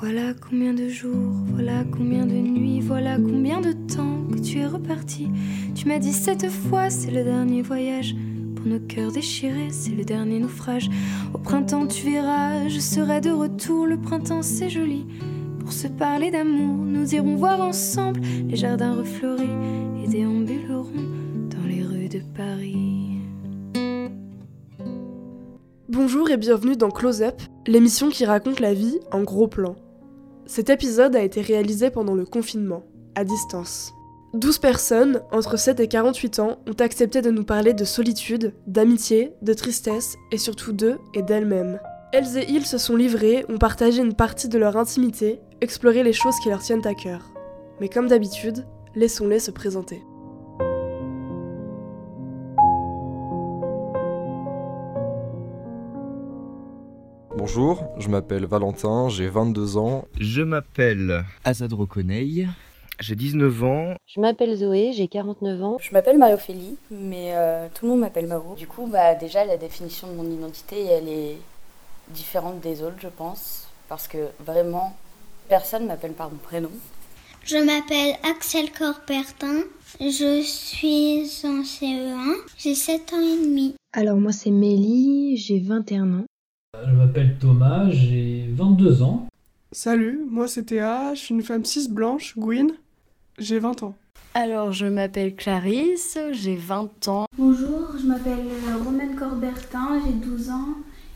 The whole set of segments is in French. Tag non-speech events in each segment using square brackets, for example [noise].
Voilà combien de jours, voilà combien de nuits, voilà combien de temps que tu es reparti. Tu m'as dit cette fois, c'est le dernier voyage. Pour nos cœurs déchirés, c'est le dernier naufrage. Au printemps, tu verras, je serai de retour. Le printemps, c'est joli. Pour se parler d'amour, nous irons voir ensemble les jardins refleuris et déambulerons dans les rues de Paris. Bonjour et bienvenue dans Close Up, l'émission qui raconte la vie en gros plan. Cet épisode a été réalisé pendant le confinement, à distance. 12 personnes, entre 7 et 48 ans, ont accepté de nous parler de solitude, d'amitié, de tristesse et surtout d'eux et d'elles-mêmes. Elles et ils se sont livrés, ont partagé une partie de leur intimité, exploré les choses qui leur tiennent à cœur. Mais comme d'habitude, laissons-les se présenter. Bonjour, je m'appelle Valentin, j'ai 22 ans. Je m'appelle Azadro Koneil, j'ai 19 ans. Je m'appelle Zoé, j'ai 49 ans. Je m'appelle Marie-Ophélie, mais euh, tout le monde m'appelle Maro. Du coup, bah, déjà, la définition de mon identité, elle est différente des autres, je pense, parce que vraiment, personne m'appelle par mon prénom. Je m'appelle Axel Corbertin, je suis en CE1, j'ai 7 ans et demi. Alors moi c'est Mélie, j'ai 21 ans. Je m'appelle Thomas, j'ai 22 ans. Salut, moi c'est Théa, je suis une femme cis blanche, Gwyn, j'ai 20 ans. Alors je m'appelle Clarisse, j'ai 20 ans. Bonjour, je m'appelle Romaine Corbertin, j'ai 12 ans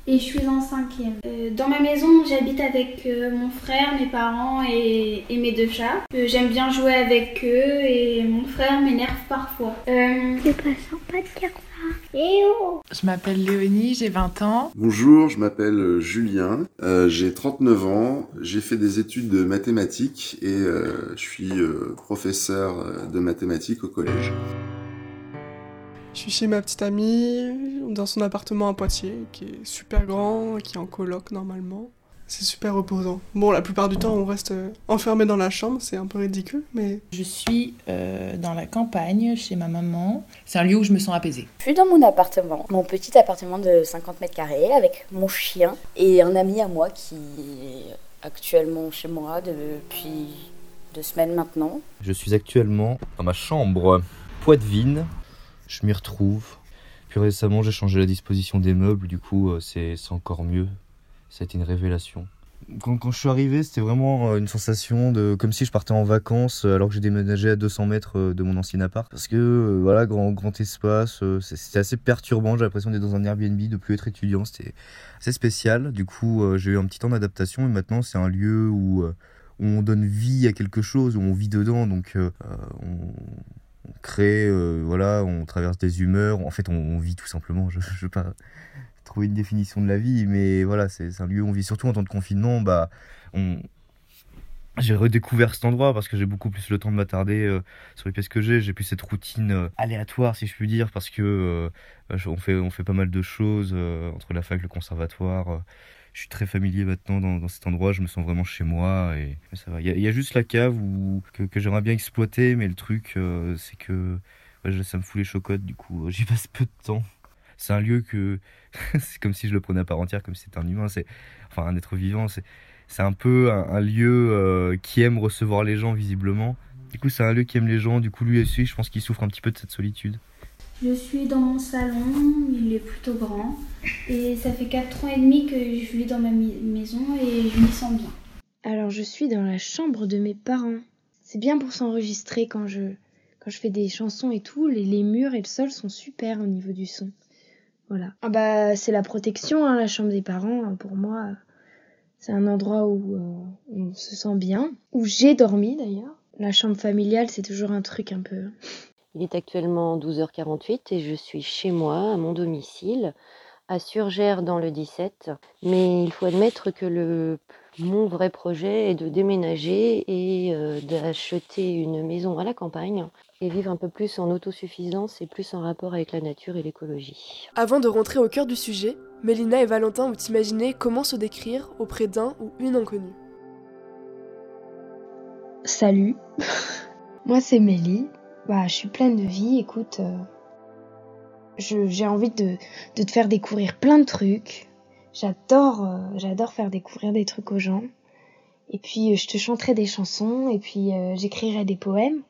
et je suis en cinquième. Euh, dans ma maison, j'habite avec euh, mon frère, mes parents et, et mes deux chats. Euh, J'aime bien jouer avec eux et mon frère m'énerve parfois. Euh, C'est pas sympa de dire Je m'appelle Léonie, j'ai 20 ans. Bonjour, je m'appelle euh, Julien, euh, j'ai 39 ans, j'ai fait des études de mathématiques et euh, je suis euh, professeur de mathématiques au collège. Je suis chez ma petite amie, dans son appartement à Poitiers, qui est super grand, qui est en coloc normalement. C'est super reposant. Bon, la plupart du temps, on reste euh, enfermé dans la chambre, c'est un peu ridicule, mais... Je suis euh, dans la campagne, chez ma maman. C'est un lieu où je me sens apaisée. Je suis dans mon appartement, mon petit appartement de 50 mètres carrés, avec mon chien et un ami à moi qui est actuellement chez moi depuis deux semaines maintenant. Je suis actuellement dans ma chambre Poitvine. Je m'y retrouve. Puis récemment, j'ai changé la disposition des meubles, du coup, euh, c'est encore mieux. Été une révélation. Quand, je suis arrivé, c'était vraiment euh, une sensation de comme si je partais en vacances euh, alors que j'ai déménagé à 200 mètres euh, de mon ancien appart. Parce que voilà, grand, grand espace, c'était assez perturbant. J'ai l'impression d'être dans un Airbnb, de plus être étudiant. C'était assez spécial. Du coup, j'ai eu un petit temps d'adaptation et maintenant, c'est un lieu où, on donne vie à quelque chose, où on vit dedans. Donc, on, crée, voilà, on traverse des humeurs. En fait, on, vit tout simplement. Je veux pas trouver une définition de la vie, mais voilà, c'est un lieu où on vit. Surtout en temps de confinement, bah, j'ai redécouvert cet endroit parce que j'ai beaucoup plus le temps de m'attarder euh, sur les pièces que j'ai. J'ai plus cette routine euh, aléatoire, si je puis dire, parce que euh, on, fait, on fait pas mal de choses entre la fac, le conservatoire. je suis très familier maintenant dans, cet endroit, je me sens vraiment chez moi et ça va. Il y, a- juste la cave où, que, j'aimerais bien exploiter, mais le truc, c'est que ça me fout les chocottes, du coup, j'y passe peu de temps. C'est un lieu que [laughs] c'est comme si je le prenais à part entière, comme si c'était un humain, c'est enfin un être vivant. C'est c'est un peu un, un lieu euh, qui aime recevoir les gens visiblement. Du coup, c'est un lieu qui aime les gens. Du coup, lui aussi, je pense qu'il souffre un petit peu de cette solitude. je suis dans mon salon, il est plutôt grand et ça fait 4 ans et demi que je vis dans ma mi- maison et je m'y sens bien. Alors je suis dans la chambre de mes parents. C'est bien pour s'enregistrer quand je quand je fais des chansons et tout, les, les murs et le sol sont super au niveau du son. Voilà. Ah bah c'est la protection, hein, la chambre des parents. Pour moi, c'est un endroit où euh, on se sent bien, où j'ai dormi d'ailleurs. La chambre familiale, c'est toujours un truc un peu. Il est actuellement 12h48 et je suis chez moi, à mon domicile, à Surgères dans le 17. Mais il faut admettre que le, mon vrai projet est de déménager et euh, d'acheter une maison à la campagne et vivre un peu plus en autosuffisance et plus en rapport avec la nature et l'écologie. Avant de rentrer au cœur du sujet, Mélina et Valentin ont imaginé comment se décrire auprès d'un ou une inconnue? Salut. [laughs] Moi c'est Mélie. Bah je suis pleine de vie. Écoute, euh, je- j'ai envie de, de te faire découvrir plein de trucs. J'adore, euh, j'adore faire découvrir des trucs aux gens. Et puis je te chanterai des chansons et puis j'écrirai des poèmes.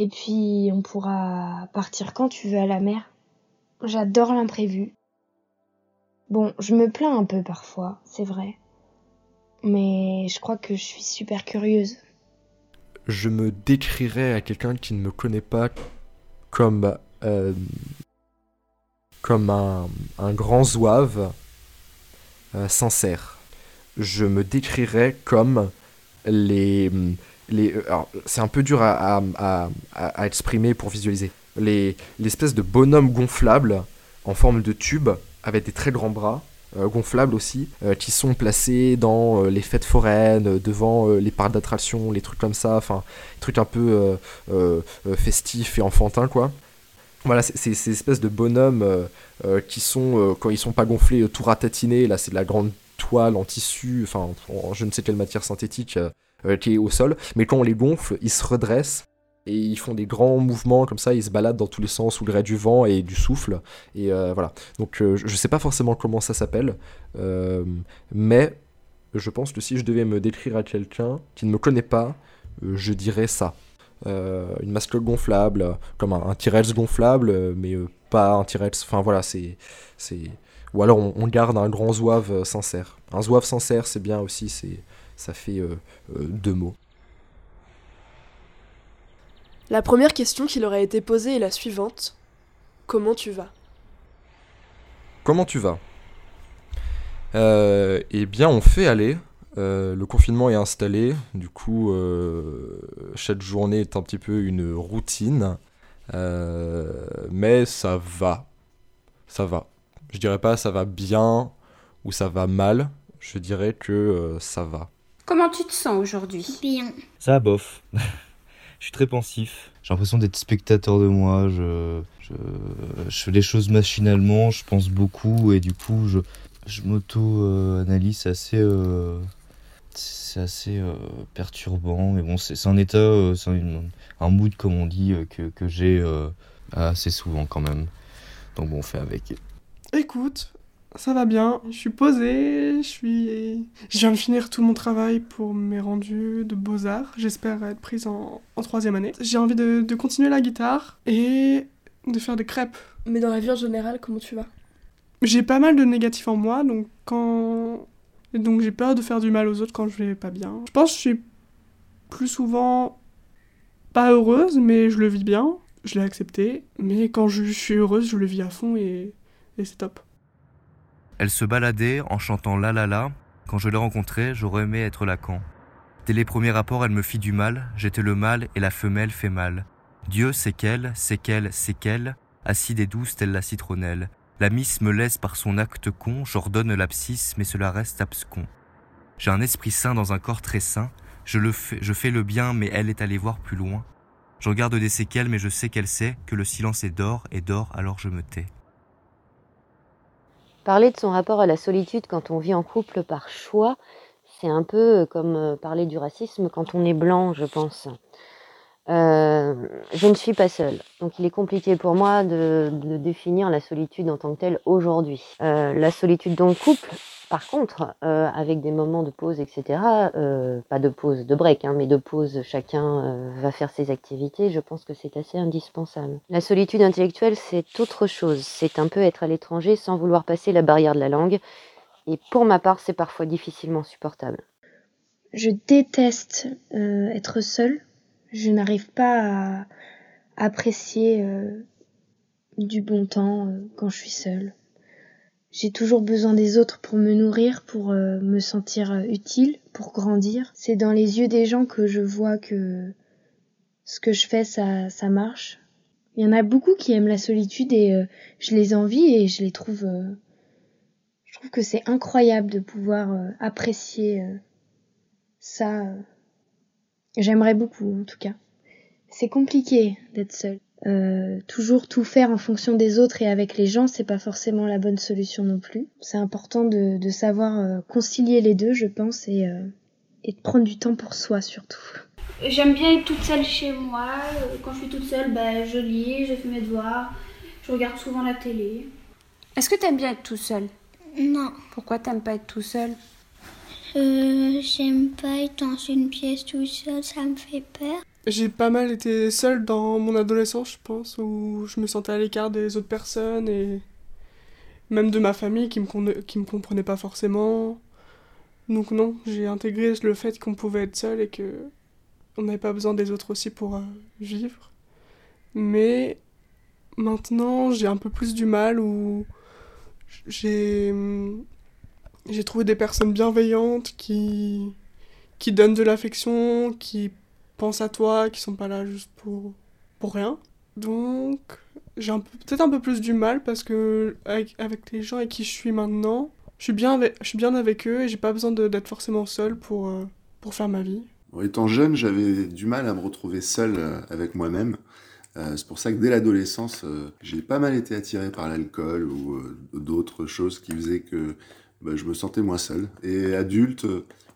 Et puis on pourra partir quand tu veux à la mer. J'adore l'imprévu. Bon, je me plains un peu parfois, c'est vrai. Mais je crois que je suis super curieuse. Je me décrirais à quelqu'un qui ne me connaît pas comme euh, comme un, grand zouave euh, sincère. Je me décrirais comme les euh, c'est un peu dur à, exprimer pour visualiser les l'espèce de bonhomme gonflable en forme de tube avec des très grands bras euh, gonflables aussi, euh, qui sont placés dans les fêtes foraines, devant les parcs d'attractions, les trucs comme ça, enfin, trucs un peu festifs et enfantins, quoi. Voilà, c'est ces espèces de bonhommes qui sont, quand ils sont pas gonflés, tout ratatinés, là c'est de la grande toile en tissu, enfin, je ne sais quelle matière synthétique qui est au sol, mais quand on les gonfle, ils se redressent et ils font des grands mouvements comme ça, ils se baladent dans tous les sens sous le gré du vent et du souffle. Et euh, voilà. Donc euh, je ne sais pas forcément comment ça s'appelle, euh, mais je pense que si je devais me décrire à quelqu'un qui ne me connaît pas, je dirais ça. une mascotte gonflable, comme un, un gonflable, mais pas un T-Rex. Enfin voilà, c'est. Ou alors on, garde un grand zouave sincère. Un zouave sincère, c'est bien aussi, c'est ça fait deux mots. La première question qui leur a été posée est la suivante. Comment tu vas? Comment tu vas? Euh, Eh bien, on fait aller. Euh, le confinement est installé. Du coup, euh, chaque journée est un petit peu une routine. mais ça va. Ça va. Je dirais pas ça va bien ou ça va mal. Je dirais que ça va. Comment tu te sens aujourd'hui? Bien. Ça va bof. [laughs] je suis très pensif. J'ai l'impression d'être spectateur de moi. Je, je, je, fais les choses machinalement, je pense beaucoup et du coup, je, je m'auto-analyse. Assez, euh, c'est assez euh, perturbant. Mais bon, c'est un état, euh, c'est un, mood, comme on dit, que, que j'ai assez souvent quand même. Donc bon, on fait avec. Écoute, ça va bien. Je suis posée, je suis... Je viens de finir tout mon travail pour mes rendus de beaux-arts. J'espère être prise en, troisième année. J'ai envie de, continuer la guitare et de faire des crêpes. Mais dans la vie en général, comment tu vas? J'ai pas mal de négatifs en moi, donc quand... donc j'ai peur de faire du mal aux autres quand je vais pas bien. Je pense que je suis plus souvent pas heureuse, mais je le vis bien. Je l'ai accepté. Mais quand je suis heureuse, je le vis à fond et, et c'est top. Elle se baladait en chantant la la la. Quand je l'ai rencontrée, j'aurais aimé être Lacan. Dès les premiers rapports, elle me fit du mal. J'étais le mâle et la femelle fait mal. Dieu, c'est qu'elle, c'est qu'elle, c'est qu'elle, acide et douce telle la citronnelle. La miss me laisse par son acte con, j'ordonne l'abscisse, mais cela reste abscon. J'ai un esprit sain dans un corps très sain. Je fais, je fais le bien, mais elle est allée voir plus loin. Je regarde des séquelles, mais je sais qu'elle sait que le silence est d'or, et d'or, alors je me tais. Parler de son rapport à la solitude quand on vit en couple par choix, c'est un peu comme euh, parler du racisme quand on est blanc, je pense. Euh, je ne suis pas seule, donc il est compliqué pour moi de, définir la solitude en tant que telle aujourd'hui. Euh, la solitude dans le couple, par contre, euh, avec des moments de pause, etc., euh, pas de pause de break, hein, mais de pause, chacun euh, va faire ses activités, je pense que c'est assez indispensable. La solitude intellectuelle, c'est autre chose. C'est un peu être à l'étranger sans vouloir passer la barrière de la langue. Et pour ma part, c'est parfois difficilement supportable. Je déteste être seule. Je n'arrive pas à apprécier du bon temps quand je suis seule. J'ai toujours besoin des autres pour me nourrir, pour euh, me sentir euh, utile, pour grandir. C'est dans les yeux des gens que je vois que ce que je fais, ça, ça marche. Il y en a beaucoup qui aiment la solitude et euh, je les envie et je les trouve. je trouve que c'est incroyable de pouvoir apprécier ça. J'aimerais beaucoup en tout cas. C'est compliqué d'être seul. Euh, toujours tout faire en fonction des autres et avec les gens, c'est pas forcément la bonne solution non plus. C'est important de, de savoir euh, concilier les deux, je pense, et, euh, et de prendre du temps pour soi surtout. J'aime bien être toute seule chez moi. Quand je suis toute seule, bah, je lis, je fais mes devoirs, je regarde souvent la télé. Est-ce que t'aimes bien être tout seul Non. Pourquoi t'aimes pas être tout seul Euh, J'aime pas être dans une pièce tout seul, ça me fait peur. J'ai pas mal été seule dans mon adolescence, je pense, où je me sentais à l'écart des autres personnes et même de ma famille qui me, qui me comprenait pas forcément. Donc non, j'ai intégré le fait qu'on pouvait être seul et que on n'avait pas besoin des autres aussi pour euh, vivre. Mais maintenant, j'ai un peu plus du mal où j'ai j'ai trouvé des personnes bienveillantes qui qui donnent de l'affection, qui pensent à toi, qui sont pas là juste pour pour rien. Donc, j'ai peut-être un peu plus du mal parce que avec, avec les gens avec qui je suis maintenant, je suis bien avec, je suis bien avec eux et j'ai pas besoin d'être forcément seule pour, euh, pour faire ma vie. Étant jeune, j'avais du mal à me retrouver seul euh, avec moi-même. Euh, c'est pour ça que dès l'adolescence, j'ai pas mal été attiré par l'alcool ou d'autres choses qui faisaient que bah, je me sentais moins seul. Et adulte,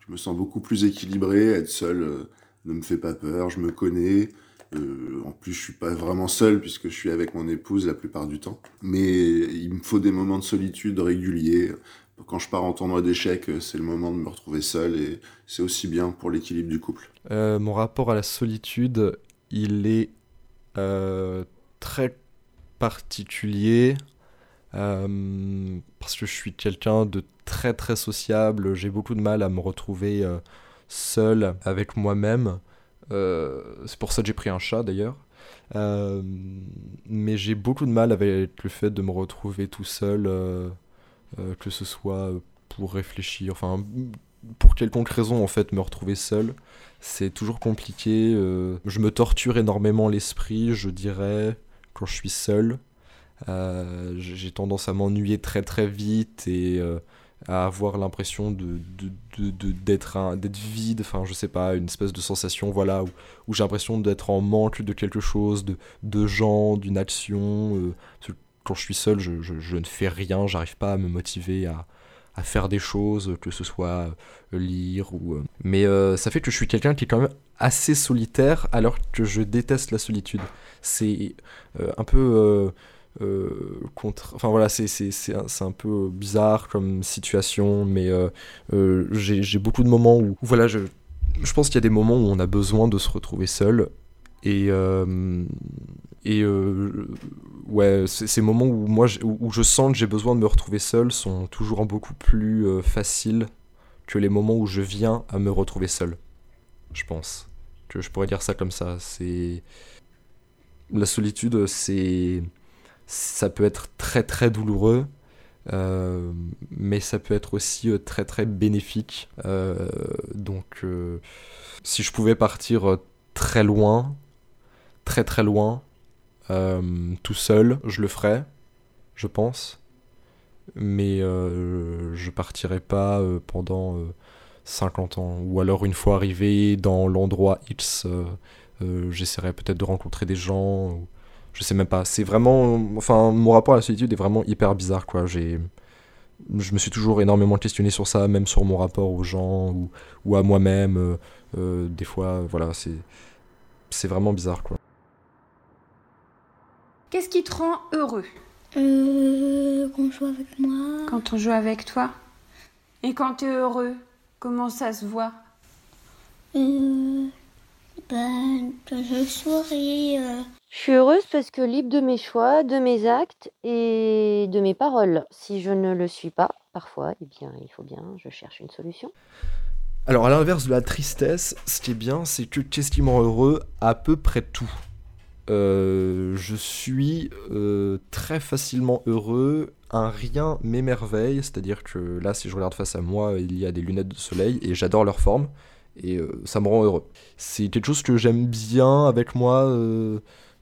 je me sens beaucoup plus équilibré. Être seul ne me fait pas peur, je me connais. Euh, en plus, je suis pas vraiment seul puisque je suis avec mon épouse la plupart du temps. Mais il me faut des moments de solitude réguliers. Quand je pars en tournoi d'échecs, c'est le moment de me retrouver seul et c'est aussi bien pour l'équilibre du couple. Euh, mon rapport à la solitude, il est euh, très particulier parce que je suis quelqu'un de très très sociable. J'ai beaucoup de mal à me retrouver seul avec moi-même. Euh, c'est pour ça que j'ai pris un chat d'ailleurs. Euh, mais j'ai beaucoup de mal avec le fait de me retrouver tout seul, euh, que ce soit pour réfléchir, enfin pour quelconque raison en fait me retrouver seul c'est toujours compliqué je me torture énormément l'esprit je dirais quand je suis seul j'ai tendance à m'ennuyer très très vite et à avoir l'impression de, d'être un- d'être vide enfin je sais pas une espèce de sensation voilà où, j'ai l'impression d'être en manque de quelque chose de, de gens d'une action euh, quand je suis seul je, je- ne fais rien j'arrive pas à me motiver à à faire des choses, que ce soit euh, lire ou... euh, Mais ça fait que je suis quelqu'un qui est quand même assez solitaire alors que je déteste la solitude. C'est un peu... euh, contre... Enfin voilà, c'est un, un peu bizarre comme situation, mais euh, euh, j'ai beaucoup de moments où... voilà, je, je pense qu'il y a des moments où on a besoin de se retrouver seul. Et, et ouais, ces moments où moi où, je sens que j'ai besoin de me retrouver seul sont toujours beaucoup plus faciles que les moments où je viens à me retrouver seul. Je pense que je pourrais dire ça comme ça. C'est la solitude, c'est ça peut être très très douloureux. euh, mais ça peut être aussi euh, très très bénéfique. Euh, donc, si je pouvais partir très loin, très très loin, tout seul, je le ferais, je pense. Mais je partirais pas pendant euh, 50 ans. Ou alors une fois arrivé dans l'endroit X, j'essaierais peut-être de rencontrer des gens. Je sais même pas. C'est vraiment... Enfin, mon rapport à la solitude est vraiment hyper bizarre, quoi. J'ai... Je me suis toujours énormément questionné sur ça, même sur mon rapport aux gens ou, ou à moi-même. euh, euh, des fois, voilà, c'est... C'est vraiment bizarre, quoi. Qu'est-ce qui te rend heureux? Euh, qu'on joue avec moi. quand on joue avec toi? Et quand t'es heureux, comment ça se voit? Euh, ben, que je souris. euh. Je suis heureuse parce que libre de mes choix, de mes actes et de mes paroles. Si je ne le suis pas, parfois, eh bien, il faut bien, je cherche une solution. Alors, à l'inverse de la tristesse, ce qui est bien, c'est que qu'est-ce qui me rend heureux À peu près tout? Euh, je suis euh, très facilement heureux, un rien m'émerveille, c'est-à-dire que là, si je regarde face à moi, il y a des lunettes de soleil et j'adore leur forme, et euh, ça me rend heureux. C'est quelque chose que j'aime bien avec moi, euh,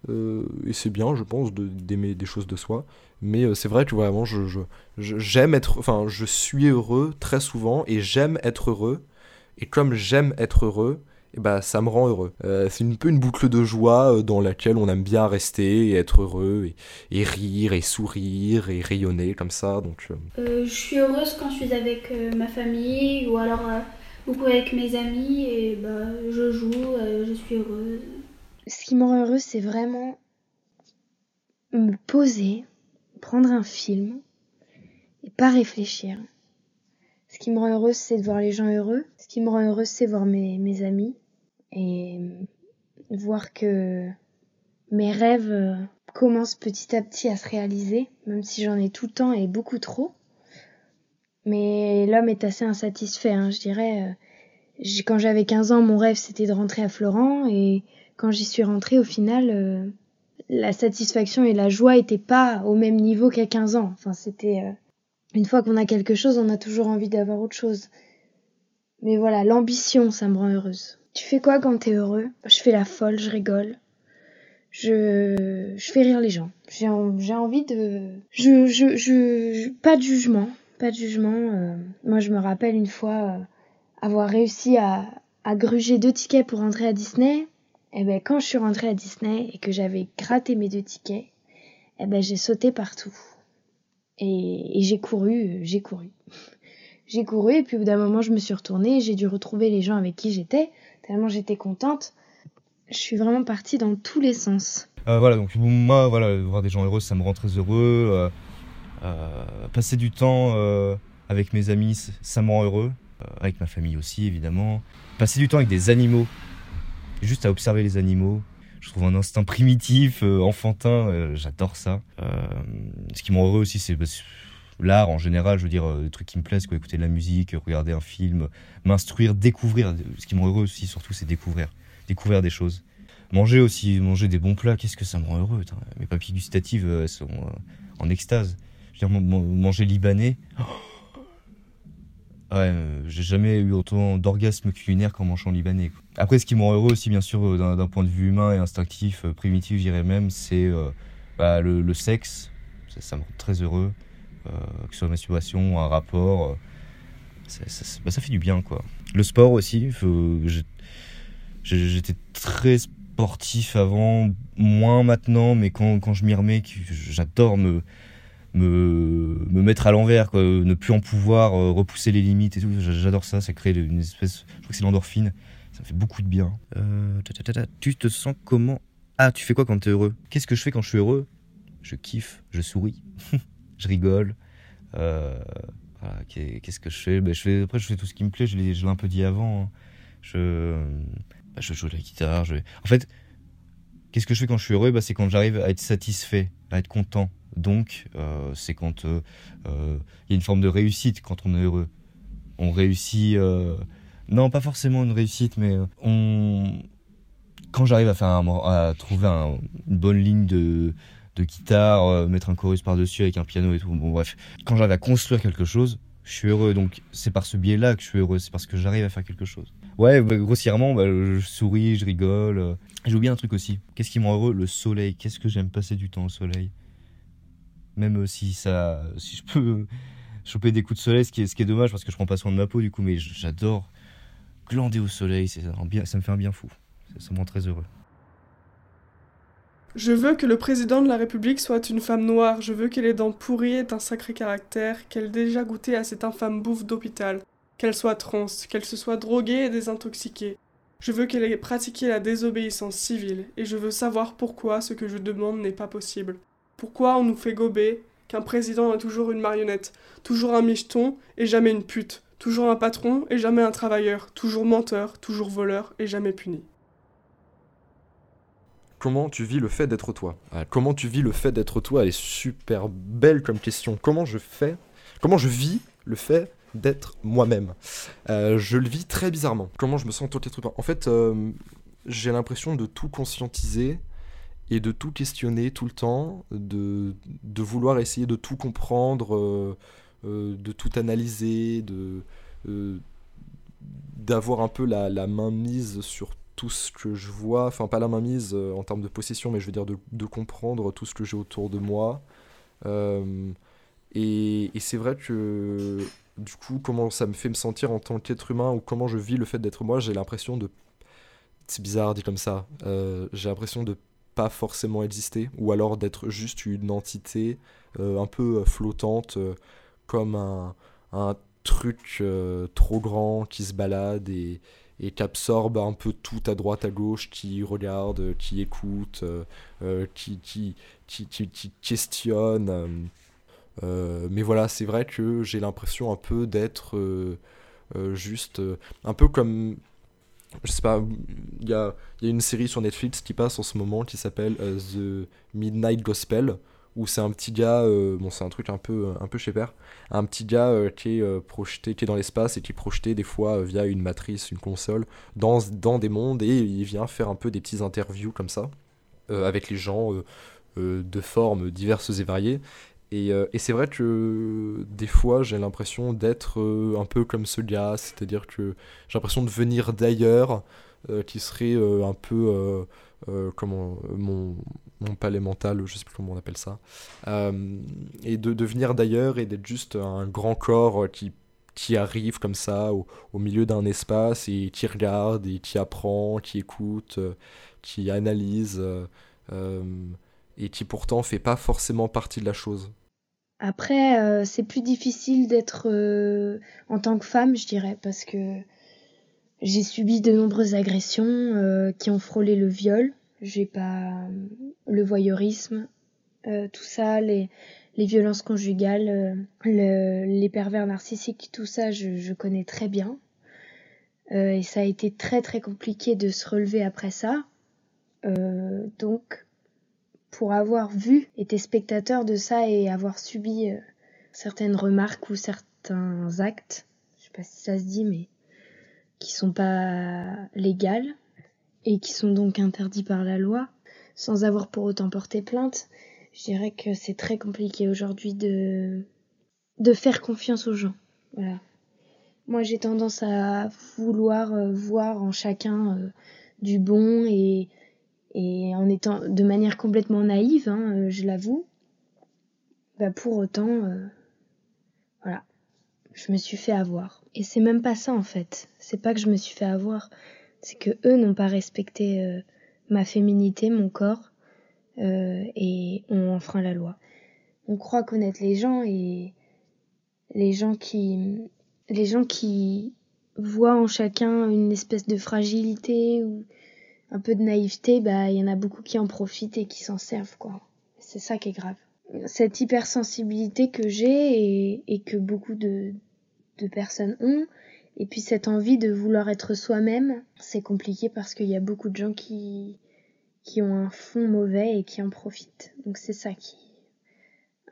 euh, et c'est bien, je pense, d'aimer des choses de soi. Mais c'est vrai que vraiment, je, j'aime être, je suis heureux très souvent, et j'aime être heureux. Et comme j'aime être heureux, bah, ça me rend heureux. C'est un peu une boucle de joie dans laquelle on aime bien rester et être heureux, et, rire, et sourire, et rayonner comme ça. Donc, je suis heureuse quand je suis avec ma famille ou alors avec mes amis et bah, je joue, euh, je suis heureuse. Ce qui me rend heureuse, c'est vraiment me poser, prendre un film et pas réfléchir. Ce qui me rend heureuse, c'est de voir les gens heureux. Ce qui me rend heureuse, c'est voir mes, mes amis et voir que mes rêves euh, commencent petit à petit à se réaliser, même si j'en ai tout le temps et beaucoup trop. Mais l'homme est assez insatisfait, hein, je dirais. Euh, quand j'avais 15 ans, mon rêve c'était de rentrer à Florent et quand j'y suis rentrée, au final, euh, la satisfaction et la joie étaient pas au même niveau qu'à 15 ans. Enfin, c'était une fois qu'on a quelque chose, on a toujours envie d'avoir autre chose. Mais voilà, l'ambition, ça me rend heureuse. Tu fais quoi quand t'es heureux? Je fais la folle, je rigole. Je, je fais rire les gens. J'ai, j'ai envie de... Je, je, je, pas de jugement. Pas de jugement. Euh. moi, je me rappelle une fois euh, avoir réussi à, gruger deux tickets pour rentrer à Disney. Et eh ben, quand je suis rentrée à Disney et que j'avais gratté mes deux tickets, eh ben, j'ai sauté partout. Et, j'ai couru, j'ai couru. [laughs] j'ai couru et puis au bout d'un moment, je me suis retournée et j'ai dû retrouver les gens avec qui j'étais tellement j'étais contente. Je suis vraiment partie dans tous les sens. Euh, voilà, donc moi, voilà, voir des gens heureux, ça me rend très heureux. Passer du temps avec mes amis, ça me rend heureux. avec ma famille aussi, évidemment. Passer du temps avec des animaux, juste à observer les animaux. Je trouve un instinct primitif, enfantin, j'adore ça. ce qui me rend heureux aussi, c'est bah, l'art en général, je veux dire, euh, des trucs qui me plaisent, quoi, écouter de la musique, regarder un film, m'instruire, découvrir. Ce qui me rend heureux aussi, surtout, c'est découvrir. Découvrir des choses. Manger aussi, manger des bons plats, qu'est-ce que ça me rend heureux. Mes papilles gustatives euh, sont euh, en extase. Manger libanais. [gasps] Ouais, j'ai jamais eu autant d'orgasme culinaire qu'en mangeant libanais. Après, ce qui me rend heureux aussi, bien sûr, d'un point de vue humain et instinctif, primitif, je dirais même, c'est bah, le, sexe. ça, me rend très heureux. Euh, que ce soit masturbation, un rapport. Euh, bah, ça, fait du bien, quoi. Le sport aussi, j'étais très sportif avant, moins maintenant, mais quand, quand je m'y remets, j'adore me, me, me, mettre à l'envers, ne plus en pouvoir, euh, repousser les limites et tout. J'adore ça, ça crée une espèce. Je crois que c'est l'endorphine, ça fait beaucoup de bien. tu te sens comment? Ah, tu fais quoi quand t'es heureux? Qu'est-ce que je fais quand je suis heureux? Je kiffe, je souris. [laughs] je rigole. Euh, qu'est-ce que je fais, ben, je fais Après, je fais tout ce qui me plaît, je l'ai un peu dit avant. Hein. Je, bah, je joue de la guitare. Je... En fait, qu'est-ce que je fais quand je suis heureux? Bah, C'est quand j'arrive à être satisfait, à être content. Donc, euh, c'est quand euh, il y a une forme de réussite quand on est heureux. On réussit. Non, pas forcément une réussite, mais. Quand j'arrive à, faire à trouver une bonne ligne de, de guitare, euh, mettre un chorus par-dessus avec un piano et tout. Bon, bref. Quand j'arrive à construire quelque chose, je suis heureux. Donc, c'est par ce biais-là que je suis heureux. C'est parce que j'arrive à faire quelque chose. Ouais, bah, grossièrement, bah, je souris, je rigole. Euh. J'ai oublié un truc aussi. Qu'est-ce qui me rend heureux? Le soleil. Qu'est-ce que j'aime passer du temps au soleil? Même si ça. Si je peux [laughs] choper des coups de soleil, ce qui est, ce qui est dommage parce que je prends pas soin de ma peau du coup, mais j'adore glander au soleil. Ça me fait un bien fou. Ça me rend très heureux. Je veux que le président de la République soit une femme noire, je veux qu'elle ait dents pourries et un sacré caractère, qu'elle ait déjà goûté à cette infâme bouffe d'hôpital, qu'elle soit trans, qu'elle se soit droguée et désintoxiquée. Je veux qu'elle ait pratiqué la désobéissance civile, et je veux savoir pourquoi ce que je demande n'est pas possible. Pourquoi on nous fait gober qu'un président est toujours une marionnette, toujours un micheton et jamais une pute, toujours un patron et jamais un travailleur, toujours menteur, toujours voleur et jamais puni comment tu vis le fait d'être toi? Ah, Comment tu vis le fait d'être toi? Elle est super belle comme question. Comment je fais? Comment je vis le fait d'être moi-même euh, Je le vis très bizarrement. Comment je me sens tout être En fait, euh, j'ai l'impression de tout conscientiser et de tout questionner tout le temps, de, de vouloir essayer de tout comprendre, euh, de tout analyser, de d'avoir un peu la, la main mise sur tout ce que je vois, enfin pas la main mise en termes de possession, mais je veux dire de, de comprendre tout ce que j'ai autour de moi. Et c'est vrai que du coup, comment ça me fait me sentir en tant qu'être humain ou comment je vis le fait d'être moi, j'ai l'impression de... C'est bizarre dit comme ça. Euh, j'ai l'impression de pas forcément exister ou alors d'être juste une entité un peu flottante comme un, un truc trop grand qui se balade et, et qui absorbe un peu tout à droite, à gauche, qui regarde, qui écoute, euh, euh, qui, qui, qui, questionne. Mais voilà, c'est vrai que j'ai l'impression un peu d'être juste un peu comme je sais pas, il y a, y a, une série sur Netflix qui passe en ce moment qui s'appelle The Midnight Gospel, où c'est un petit gars, euh, bon c'est un truc un peu, un peu chez Père, un petit gars euh, qui est euh, projeté, qui est dans l'espace et qui est projeté des fois via une matrice, une console, dans, dans des mondes et il vient faire un peu des petits interviews comme ça, avec les gens de formes diverses et variées. Et, et c'est vrai que des fois j'ai l'impression d'être un peu comme ce gars, c'est-à-dire que j'ai l'impression de venir d'ailleurs, qui serait un peu euh, comment mon, palais mental, je sais plus comment on appelle ça, euh, et de devenir d'ailleurs et d'être juste un grand corps qui, qui arrive comme ça au, milieu d'un espace et qui regarde et qui apprend, qui écoute, euh, qui analyse et qui pourtant fait pas forcément partie de la chose. Après, c'est plus difficile d'être en tant que femme, je dirais, parce que j'ai subi de nombreuses agressions euh, qui ont frôlé le viol. J'ai pas euh, le voyeurisme, euh, tout ça, les, violences conjugales, le, les pervers narcissiques, tout ça, je, je connais très bien. et ça a été très très compliqué de se relever après ça. donc, pour avoir vu, été spectateur de ça et avoir subi certaines remarques ou certains actes, je sais pas si ça se dit, mais qui sont pas légales et qui sont donc interdits par la loi, sans avoir pour autant porté plainte, je dirais que c'est très compliqué aujourd'hui de de faire confiance aux gens. Voilà. Moi, j'ai tendance à vouloir euh, voir en chacun euh, du bon et et en étant de manière complètement naïve, hein, euh, je l'avoue. Bah pour autant, voilà, je me suis fait avoir. Et c'est même pas ça en fait. C'est pas que je me suis fait avoir, c'est que eux n'ont pas respecté euh, ma féminité, mon corps, euh, et ont enfreint la loi. On croit connaître les gens et les gens qui, les gens qui voient en chacun une espèce de fragilité ou un peu de naïveté, bah il y en a beaucoup qui en profitent et qui s'en servent quoi. C'est ça qui est grave. Cette hypersensibilité que j'ai et, que beaucoup de, personnes ont. Et puis cette envie de vouloir être soi-même, c'est compliqué parce qu'il y a beaucoup de gens qui, qui ont un fond mauvais et qui en profitent. Donc c'est ça qui...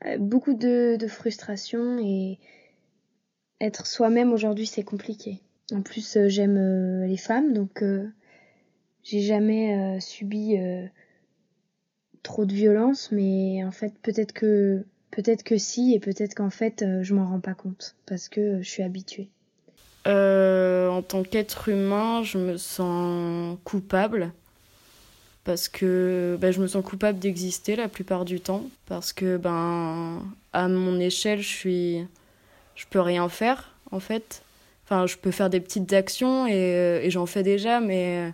Euh, beaucoup de, de frustration et être soi-même aujourd'hui c'est compliqué. En plus euh, j'aime euh, les femmes donc j'ai jamais subi trop de violence mais en fait peut-être que Peut-être que si, et peut-être qu'en fait, euh, je m'en rends pas compte, parce que je suis habituée. Euh, en tant qu'être humain, je me sens coupable. Parce que ben, je me sens coupable d'exister la plupart du temps. Parce que, ben, à mon échelle, je suis. Je peux rien faire, en fait. Enfin, je peux faire des petites actions euh, et j'en fais déjà, mais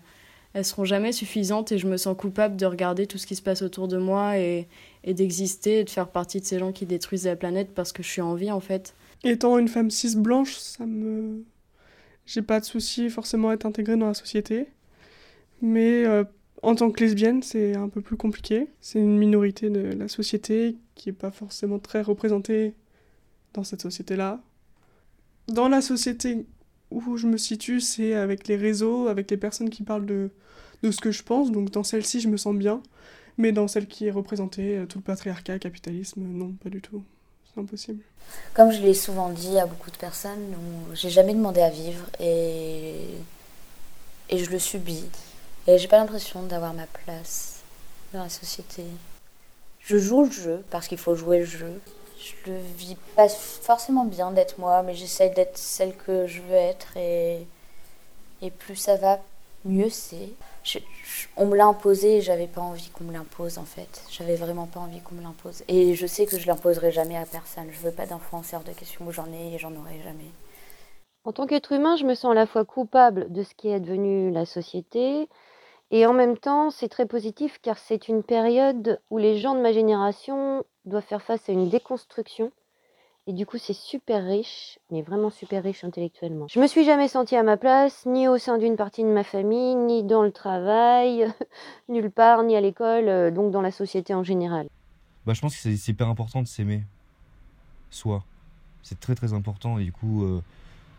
elles seront jamais suffisantes et je me sens coupable de regarder tout ce qui se passe autour de moi et, d'exister et de faire partie de ces gens qui détruisent la planète parce que je suis en vie en fait. Étant une femme cis blanche, ça me j'ai pas de souci forcément à être intégrée dans la société. Mais euh, en tant que lesbienne, c'est un peu plus compliqué. C'est une minorité de la société qui est pas forcément très représentée dans cette société-là. Dans la société où je me situe, c'est avec les réseaux, avec les personnes qui parlent de de ce que je pense, donc dans celle-ci je me sens bien, mais dans celle qui est représentée, euh, tout le patriarcat, capitalisme, non, pas du tout. C'est impossible. Comme je l'ai souvent dit à beaucoup de personnes, j'ai jamais demandé à vivre et, et je le subis. Et j'ai pas l'impression d'avoir ma place dans la société. Je joue le jeu parce qu'il faut jouer le jeu. Je le vis pas forcément bien d'être moi, mais j'essaye d'être celle que je veux être et, et plus ça va, mieux c'est on me l'a imposé et j'avais pas envie qu'on me l'impose en fait. J'avais vraiment pas envie qu'on me l'impose. Et je sais que je l'imposerai jamais à personne. Je veux pas d'enfant de question où j'en ai et j'en aurai jamais. En tant qu'être humain, je me sens à la fois coupable de ce qui est devenu la société et en même temps, c'est très positif car c'est une période où les gens de ma génération doivent faire face à une déconstruction et du coup, c'est super riche, mais vraiment super riche intellectuellement. Je me suis jamais sentie à ma place, ni au sein d'une partie de ma famille, ni dans le travail, [laughs] nulle part, ni à l'école, euh, donc dans la société en général. Bah, je pense que c'est hyper important de s'aimer. soi. C'est très très important et du coup,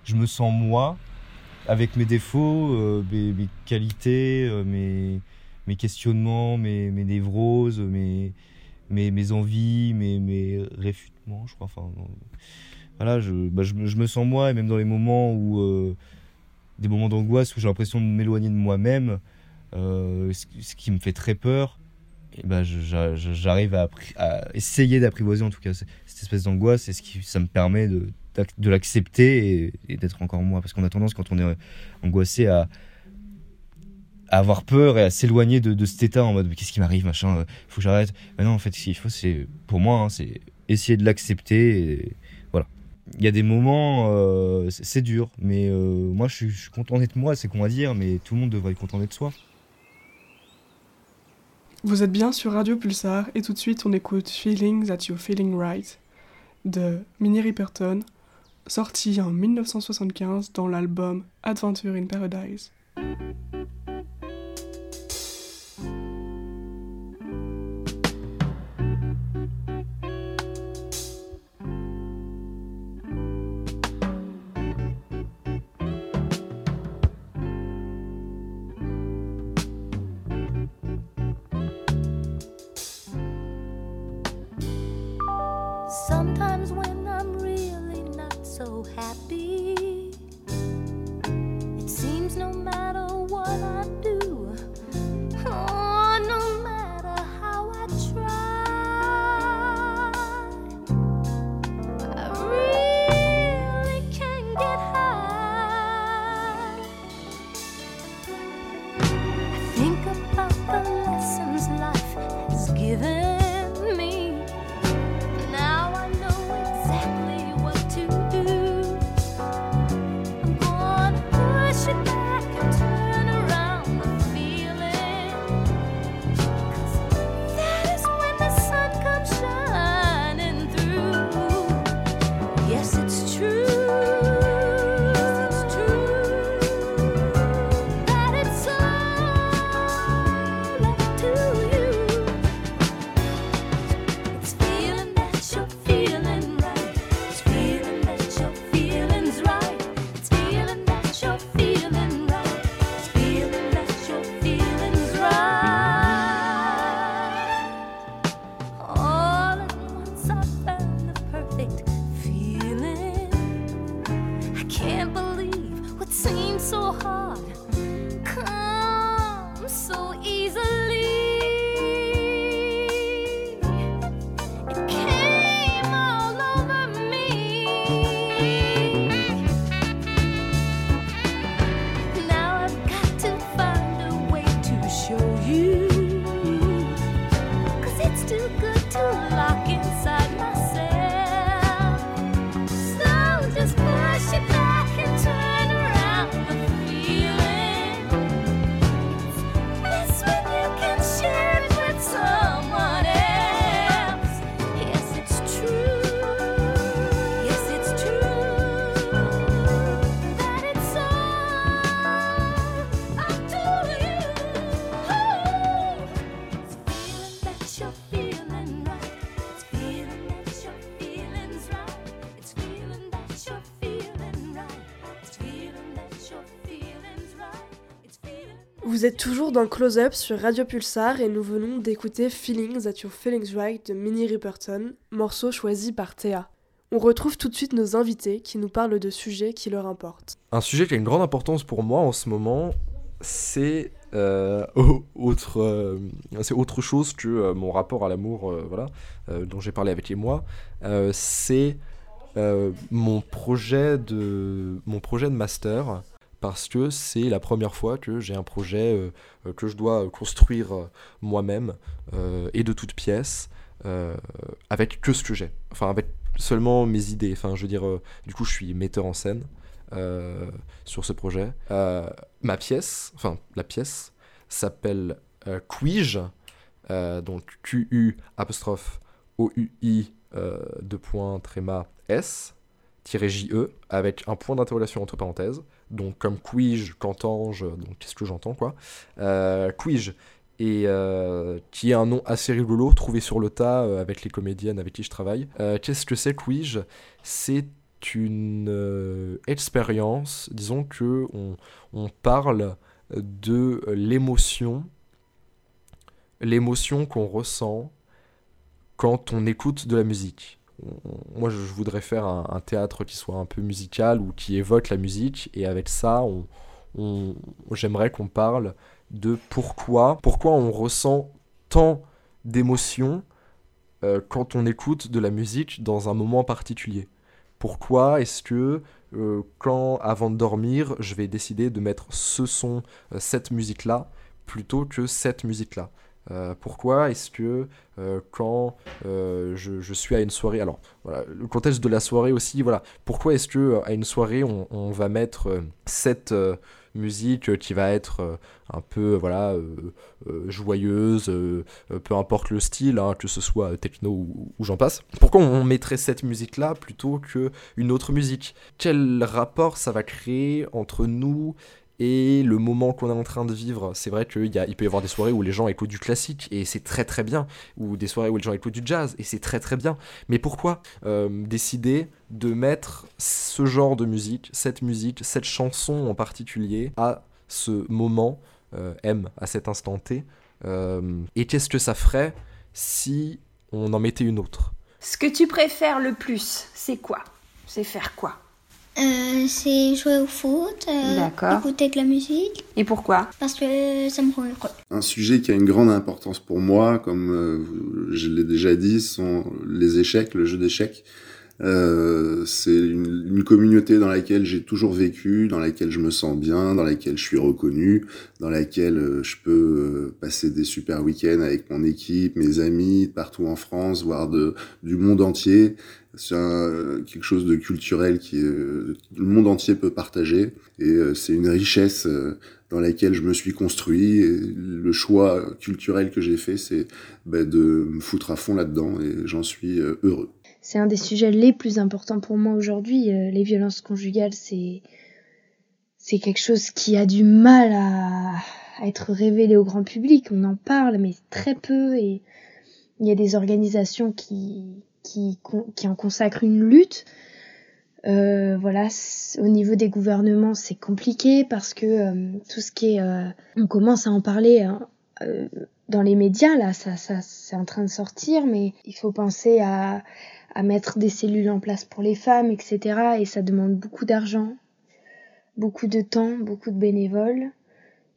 je me sens moi, avec mes défauts, mes, mes, qualités, mes, mes questionnements, mes, mes névroses, mes, mes, mes envies, mes, mes réfutements, je crois. Enfin, voilà, je, bah, je, me sens moi, et même dans les moments où. Euh, des moments d'angoisse où j'ai l'impression de m'éloigner de moi-même, euh, ce, qui me fait très peur, et bah, j'arrive à, essayer d'apprivoiser en tout cas cette espèce d'angoisse, et ce qui, ça me permet de, de l'accepter et, d'être encore moi. Parce qu'on a tendance, quand on est angoissé, à, avoir peur et à s'éloigner de, cet état en mode qu'est-ce qui m'arrive, machin, euh, faut que j'arrête. Mais non, en fait, ce qu'il faut, c'est, pour moi, hein, c'est essayer de l'accepter. Et, il y a des moments, euh, c'est dur, mais euh, moi je suis, content d'être moi, c'est qu'on va dire, mais tout le monde devrait être content d'être soi. Vous êtes bien sur Radio Pulsar et tout de suite on écoute Feeling That You're Feeling Right de Minnie Riperton, sorti en 1975 dans l'album Adventure in Paradise. Êtes toujours dans Close Up sur Radio Pulsar et nous venons d'écouter Feelings That Your Feelings Right de Minnie Riperton, morceau choisi par Théa. On retrouve tout de suite nos invités qui nous parlent de sujets qui leur importent. Un sujet qui a une grande importance pour moi en ce moment, c'est euh, autre, euh, autre chose que euh, mon rapport à l'amour, voilà, dont j'ai parlé avec les mois. c'est mon mon projet de master parce que c'est la première fois que j'ai un projet euh, que je dois construire euh, moi-même euh, et de toutes pièces avec que ce que j'ai. Enfin, avec seulement mes idées. Enfin, je veux dire, du coup, je suis metteur en scène sur ce projet. ma pièce, enfin, la pièce s'appelle Quij, donc Q-U apostrophe O-U-I de point tréma S. -je, avec un point d'interrogation entre parenthèses donc comme quij, qu'entends-je, qu'est-ce que j'entends quoi? Euh, quij et euh, qui est un nom assez rigolo, trouvé sur le tas euh, avec les comédiennes avec qui je travaille. Euh, Qu'est-ce que c'est Quij? C'est une expérience, disons que on, on parle de l'émotion, l'émotion qu'on ressent quand on écoute de la musique. Moi, je voudrais faire un, théâtre qui soit un peu musical ou qui évoque la musique, et avec ça, j'aimerais qu'on parle de pourquoi, pourquoi on ressent tant d'émotions euh, quand on écoute de la musique dans un moment particulier. Pourquoi est-ce que euh, quand, avant de dormir, je vais décider de mettre ce son, euh, cette musique-là, plutôt que cette musique-là? Euh, pourquoi est-ce que euh, quand euh, je, suis à une soirée, alors le contexte de la soirée aussi, voilà, pourquoi est-ce que à une soirée on, va mettre cette musique qui va être un peu voilà joyeuse, peu importe le style, hein, que ce soit techno ou, ou j'en passe. Pourquoi on mettrait cette musique-là plutôt que une autre musique? Quel rapport ça va créer entre nous et le moment qu'on est en train de vivre, c'est vrai qu'il peut y avoir des soirées où les gens écoutent du classique et c'est très très bien, ou des soirées où les gens écoutent du jazz et c'est très très bien. Mais pourquoi euh, décider de mettre ce genre de musique, cette musique, cette chanson en particulier à ce moment euh, M, à cet instant T euh, Et qu'est-ce que ça ferait si on en mettait une autre? Ce que tu préfères le plus, c'est quoi? C'est faire quoi? Euh, c'est jouer au foot, euh, écouter de la musique, Et pourquoi? Parce que ça me rend heureux. Un sujet qui a une grande importance pour moi, comme euh, je l'ai déjà dit, sont les échecs, le jeu d'échecs. Euh, c'est une, une communauté dans laquelle j'ai toujours vécu, dans laquelle je me sens bien, dans laquelle je suis reconnu, dans laquelle euh, je peux euh, passer des super week-ends avec mon équipe, mes amis, partout en France, voire de, du monde entier. C'est un- quelque chose de culturel qui euh, le monde entier peut partager et euh, c'est une richesse euh, dans laquelle je me suis construit. Et le choix culturel que j'ai fait, c'est bah, de me foutre à fond là-dedans et j'en suis euh, heureux. C'est un des sujets les plus importants pour moi aujourd'hui. Euh, les violences conjugales, c'est c'est quelque chose qui a du mal à, à être révélé au grand public. On en parle, mais très peu. Et il y a des organisations qui qui, en consacrent une lutte. Euh, voilà, au niveau des gouvernements, c'est compliqué parce que euh, tout ce qui est, euh, on commence à en parler hein, dans les médias là, ça, ça, c'est en train de sortir, mais il faut penser à mettre des cellules en place pour les femmes, etc. Et ça demande beaucoup d'argent, beaucoup de temps, beaucoup de bénévoles.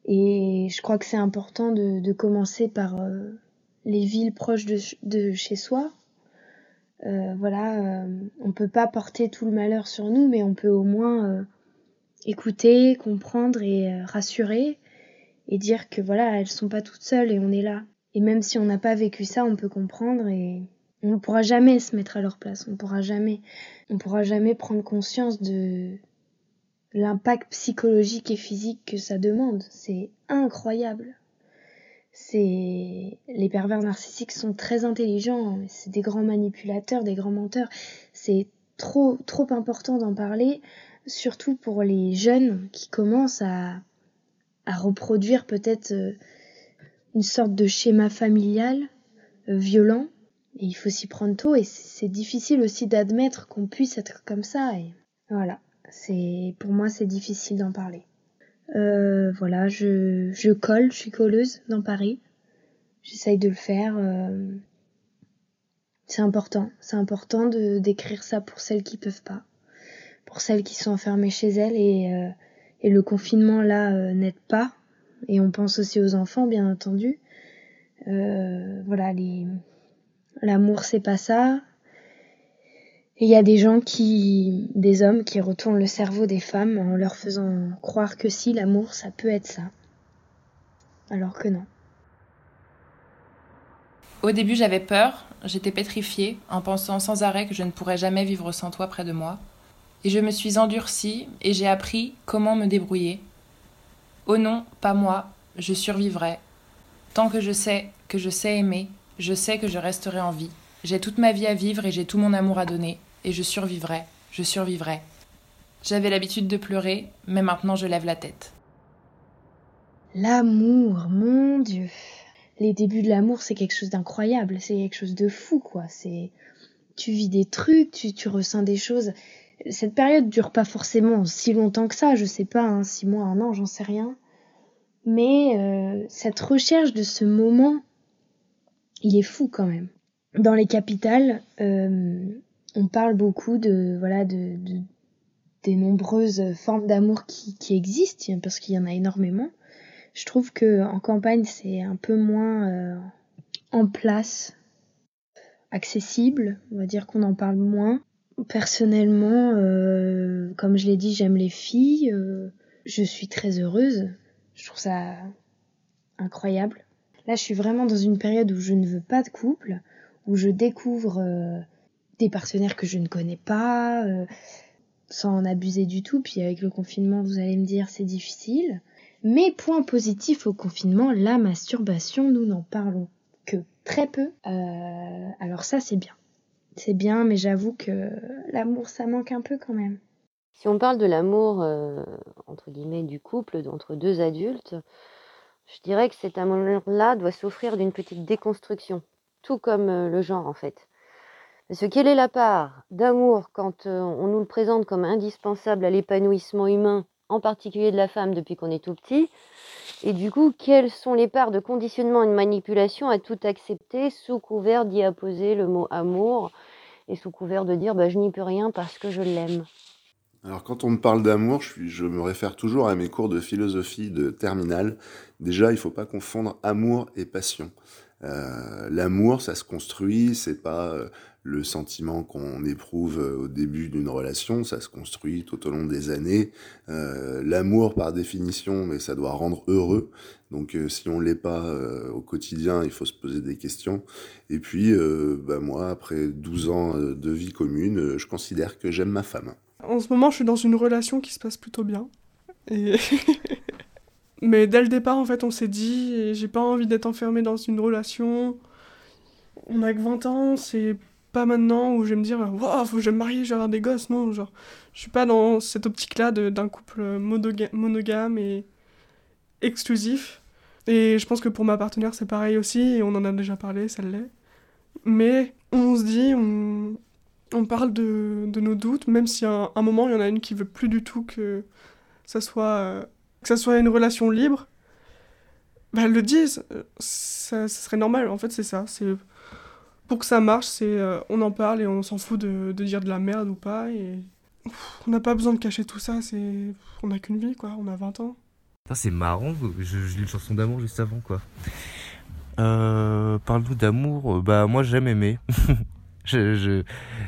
Et je crois que c'est important de, commencer par les villes proches de, ch- de chez soi. Euh, voilà, euh, on peut pas porter tout le malheur sur nous, mais on peut au moins euh, écouter, comprendre et euh, rassurer et dire que voilà, elles sont pas toutes seules et on est là. Et même si on n'a pas vécu ça, on peut comprendre et on ne pourra jamais se mettre à leur place. On pourra jamais, on pourra jamais prendre conscience de l'impact psychologique et physique que ça demande. C'est incroyable. C'est les pervers narcissiques sont très intelligents. C'est des grands manipulateurs, des grands menteurs. C'est trop trop important d'en parler, surtout pour les jeunes qui commencent à à reproduire peut-être euh, une sorte de schéma familial euh, violent et il faut s'y prendre tôt et c'est difficile aussi d'admettre qu'on puisse être comme ça et voilà c'est pour moi c'est difficile d'en parler Euh, voilà je je colle je suis colleuse dans Paris. J'essaye de le faire euh, c'est important. C'est important de d'écrire ça pour celles qui peuvent pas. Pour celles qui sont enfermées chez elles et euh, et le confinement là euh, n'aide pas. Et on pense aussi aux enfants bien entendu. Euh, voilà les L'amour, c'est pas ça. Il y a des gens qui, des hommes qui retournent le cerveau des femmes en leur faisant croire que si l'amour, ça peut être ça. Alors que non. Au début, j'avais peur, j'étais pétrifiée, en pensant sans arrêt que je ne pourrais jamais vivre sans toi près de moi. Et je me suis endurcie et j'ai appris comment me débrouiller. Oh non, pas moi, je survivrai. Tant que je sais que je sais aimer, je sais que je resterai en vie. J'ai toute ma vie à vivre et j'ai tout mon amour à donner, et je survivrai, je survivrai. J'avais l'habitude de pleurer, mais maintenant je lève la tête. L'amour, mon Dieu. les débuts de l'amour, c'est quelque chose d'incroyable, c'est quelque chose de fou, quoi. C'est, tu vis des trucs, tu, tu ressens des choses. Cette période dure pas forcément si longtemps que ça, je sais pas, hein, six mois, un an, j'en sais rien. Mais euh, cette recherche de ce moment, il est fou quand même. Dans les capitales, euh, on parle beaucoup de voilà de, de des nombreuses formes d'amour qui, existent parce qu'il y en a énormément. Je trouve que en campagne c'est un peu moins euh, en place, accessible. On va dire qu'on en parle moins. Personnellement, euh, comme je l'ai dit, j'aime les filles. Euh, je suis très heureuse. Je trouve ça incroyable. Là, je suis vraiment dans une période où je ne veux pas de couple, où je découvre des partenaires que je ne connais pas, euh, sans en abuser du tout. Puis avec le confinement, vous allez me dire, c'est difficile. Mais point positif au confinement, la masturbation, nous n'en parlons que très peu. Euh, alors ça, c'est bien. C'est bien, mais j'avoue que l'amour, ça manque un peu quand même. Si on parle de l'amour, euh, entre guillemets, du couple, entre deux adultes, je dirais que cet amour-là doit souffrir d'une petite déconstruction, tout comme le genre en fait. Parce que quelle est la part d'amour quand on nous le présente comme indispensable à l'épanouissement humain, en particulier de la femme depuis qu'on est tout petit Et du coup, quelles sont les parts de conditionnement et de manipulation à tout accepter sous couvert d'y apposer le mot amour et sous couvert de dire bah, je n'y peux rien parce que je l'aime? Alors quand on me parle d'amour, je, me réfère toujours à mes cours de philosophie de terminale. Déjà, il faut pas confondre amour et passion. Euh, L'amour, ça se construit, c'est pas le sentiment qu'on éprouve euh, au début d'une relation, ça se construit tout au long des années. Euh, L'amour, par définition, mais ça doit rendre heureux. Donc euh, si on l'est pas au quotidien, il faut se poser des questions. Et puis, bah, moi, après 12 ans de vie commune, je considère que j'aime ma femme. En ce moment, je suis dans une relation qui se passe plutôt bien. [laughs] Mais dès le départ, en fait, on s'est dit, j'ai pas envie d'être enfermée dans une relation. On a que 20 ans, c'est maintenant où je vais me dire, waouh, faut que je me marie, je vais avoir des gosses. Non, genre, je suis pas dans cette optique-là de- d'un couple monoga- monogame et exclusif. Et je pense que pour ma partenaire, c'est pareil aussi, et on en a déjà parlé, ça l'est. Mais on se dit, on, on parle de, de nos doutes, même si à un, moment, il y en a une qui veut plus du tout que ça soit, que ça soit une relation libre. Bah, elles le disent, euh, ça, ça serait normal, en fait, c'est ça. C'est, pour que ça marche, c'est euh, on en parle et on s'en fout de, de dire de la merde ou pas. Et Pff, on n'a pas besoin de cacher tout ça, c'est, on n'a qu'une vie, quoi, on a 20 ans. C'est marrant, je, je lis une chanson d'amour juste avant quoi. Euh, Parle-nous d'amour, euh, bah moi j'aime aimer. [laughs] je, je,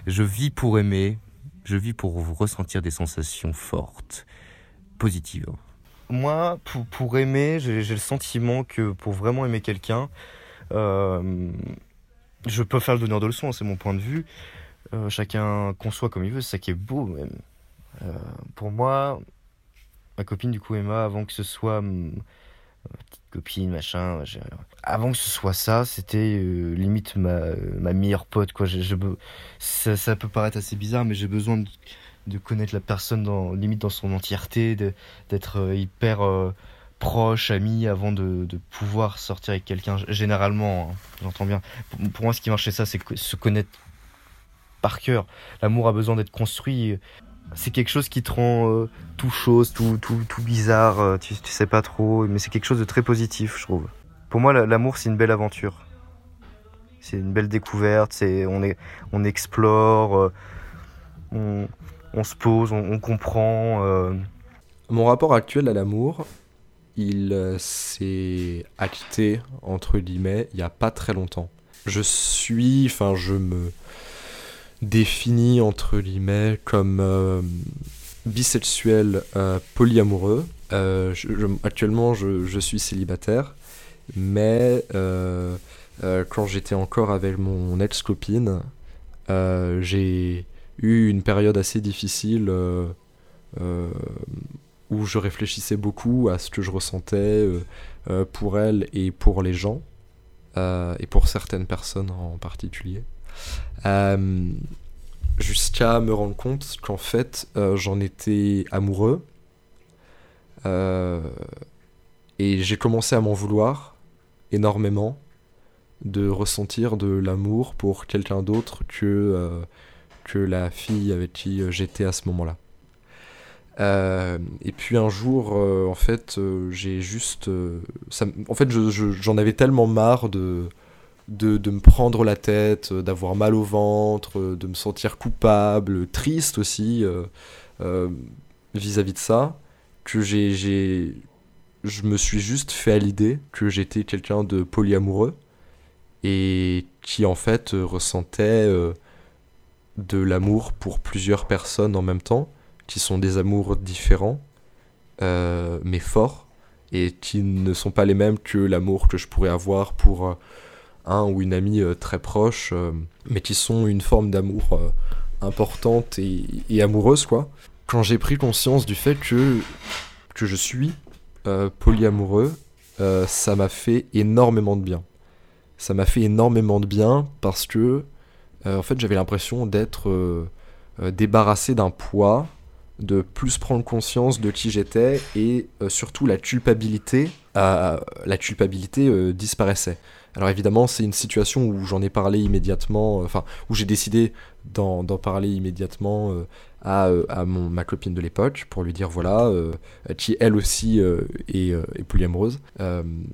je vis pour aimer, je vis pour ressentir des sensations fortes, positives. Moi, pour, pour aimer, j'ai j'ai le sentiment que pour vraiment aimer quelqu'un, euh, je peux faire le donneur de leçons, c'est mon point de vue. Euh, chacun conçoit comme il veut, c'est ça qui est beau même. Euh, pour moi, ma copine du coup Emma avant que ce soit hum, petite copine machin avant que ce soit ça c'était euh, limite ma, ma meilleure pote quoi ça, peut paraître assez bizarre mais j'ai besoin de, de connaître la personne dans limite dans son entièreté d'être hyper proche ami avant de, pouvoir sortir avec quelqu'un généralement hein, j'entends bien pour, moi ce qui marche c'est ça c'est se connaître par cœur l'amour a besoin d'être construit c'est quelque chose qui te rend euh, tout chose, tout, tout, tout bizarre, euh, tu, tu sais pas trop, mais c'est quelque chose de très positif, je trouve. Pour moi, la- l'amour, c'est une belle aventure. C'est une belle découverte, c'est, on, est, on explore, euh, on, se pose, on, comprend. Mon rapport actuel à l'amour, il euh, s'est acté, entre guillemets, il n'y a pas très longtemps. Je suis, enfin, je me définis, entre guillemets, comme euh, bisexuel euh, polyamoureux. Actuellement, je, suis célibataire, mais quand j'étais encore avec mon ex-copine, j'ai eu une période assez difficile où je réfléchissais beaucoup à ce que je ressentais euh, euh, pour elle et pour les gens, euh, et pour certaines personnes en particulier. Jusqu'à me rendre compte qu'en fait, j'en étais amoureux. Et j'ai commencé à m'en vouloir énormément de ressentir de l'amour pour quelqu'un d'autre que, que la fille avec qui j'étais à ce moment-là. Euh, et puis un jour, en fait, j'ai juste... en fait, j'en avais tellement marre de, de, me prendre la tête, d'avoir mal au ventre, de me sentir coupable, triste aussi vis-à-vis -vis de ça, que j'ai je me suis juste fait à l'idée que j'étais quelqu'un de polyamoureux et qui en fait ressentait euh, de l'amour pour plusieurs personnes en même temps, qui sont des amours différents, euh, mais forts, et qui ne sont pas les mêmes que l'amour que je pourrais avoir pour euh, un ou une amie très proche, mais qui sont une forme d'amour importante et, et, amoureuse, quoi. Quand j'ai pris conscience du fait que, que je suis polyamoureux, ça m'a fait énormément de bien ça m'a fait énormément de bien parce que euh, en fait j'avais l'impression d'être euh, euh, débarrassé d'un poids, de plus prendre conscience de qui j'étais et surtout la culpabilité, la culpabilité disparaissait. Alors évidemment c'est une situation où j'en ai parlé immédiatement, enfin où j'ai décidé d'en parler immédiatement à, à mon, ma copine de l'époque pour lui dire voilà, qui elle aussi est, est polyamoureuse,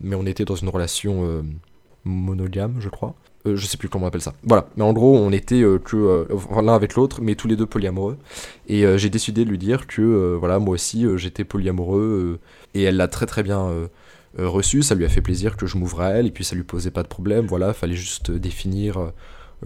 mais on était dans une relation monogame, je crois. Euh, je sais plus comment on appelle ça. Voilà, mais en gros, on était euh, que euh, l'un avec l'autre, mais tous les deux polyamoureux. Et j'ai décidé de lui dire que voilà, moi aussi, j'étais polyamoureux. et elle l'a très très bien reçu. Ça lui a fait plaisir que je m'ouvre à elle, et puis ça lui posait pas de problème. Voilà, fallait juste définir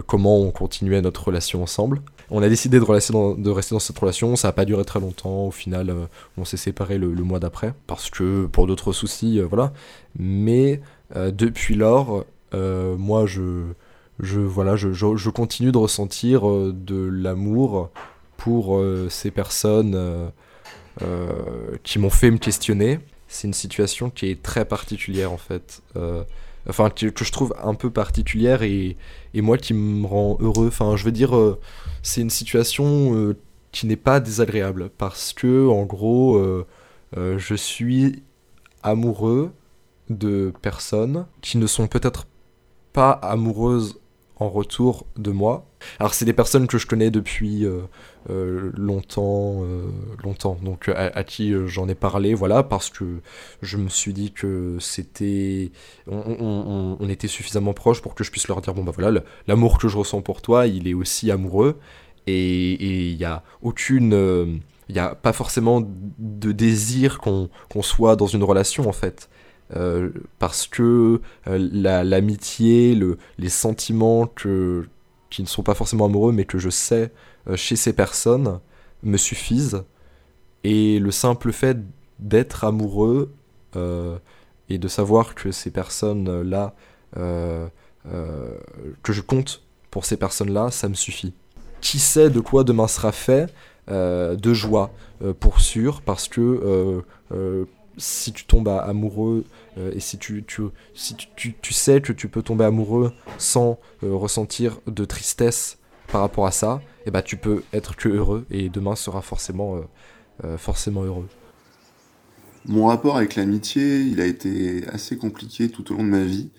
comment on continuait notre relation ensemble. On a décidé de, rester dans, cette relation, ça n'a pas duré très longtemps, au final on s'est séparés le, mois d'après, parce que pour d'autres soucis, voilà. Mais depuis lors, moi, je, je, voilà, je, je, continue de ressentir euh, de l'amour pour ces personnes qui m'ont fait me questionner. C'est une situation qui est très particulière en fait. enfin, que, que, je trouve un peu particulière et, et, moi qui me rend heureux. Enfin, je veux dire, c'est une situation qui n'est pas désagréable parce que, en gros, je suis amoureux de personnes qui ne sont peut-être pas amoureuses en retour de moi. Alors c'est des personnes que je connais depuis euh, euh, longtemps, euh, longtemps, donc à, qui j'en ai parlé, voilà, parce que je me suis dit que c'était, on, était suffisamment proches pour que je puisse leur dire bon bah voilà, l'amour que je ressens pour toi, il est aussi amoureux, et il n'y a aucune, il n'y a pas forcément de désir qu'on soit dans une relation en fait. Euh, parce que euh, l'amitié, le, les sentiments qui ne sont pas forcément amoureux, mais que je sais euh, chez ces personnes, me suffisent. Et le simple fait d'être amoureux et de savoir que ces personnes-là, que je compte pour ces personnes-là, ça me suffit. Qui sait de quoi demain sera fait De joie, pour sûr, parce que si tu tombes amoureux euh, et si, tu, tu, si tu, tu, sais que tu peux tomber amoureux sans euh, ressentir de tristesse par rapport à ça, et eh bah, ben, tu peux être que heureux et demain sera forcément, euh, forcément heureux. Mon rapport avec l'amitié, il a été assez compliqué tout au long de ma vie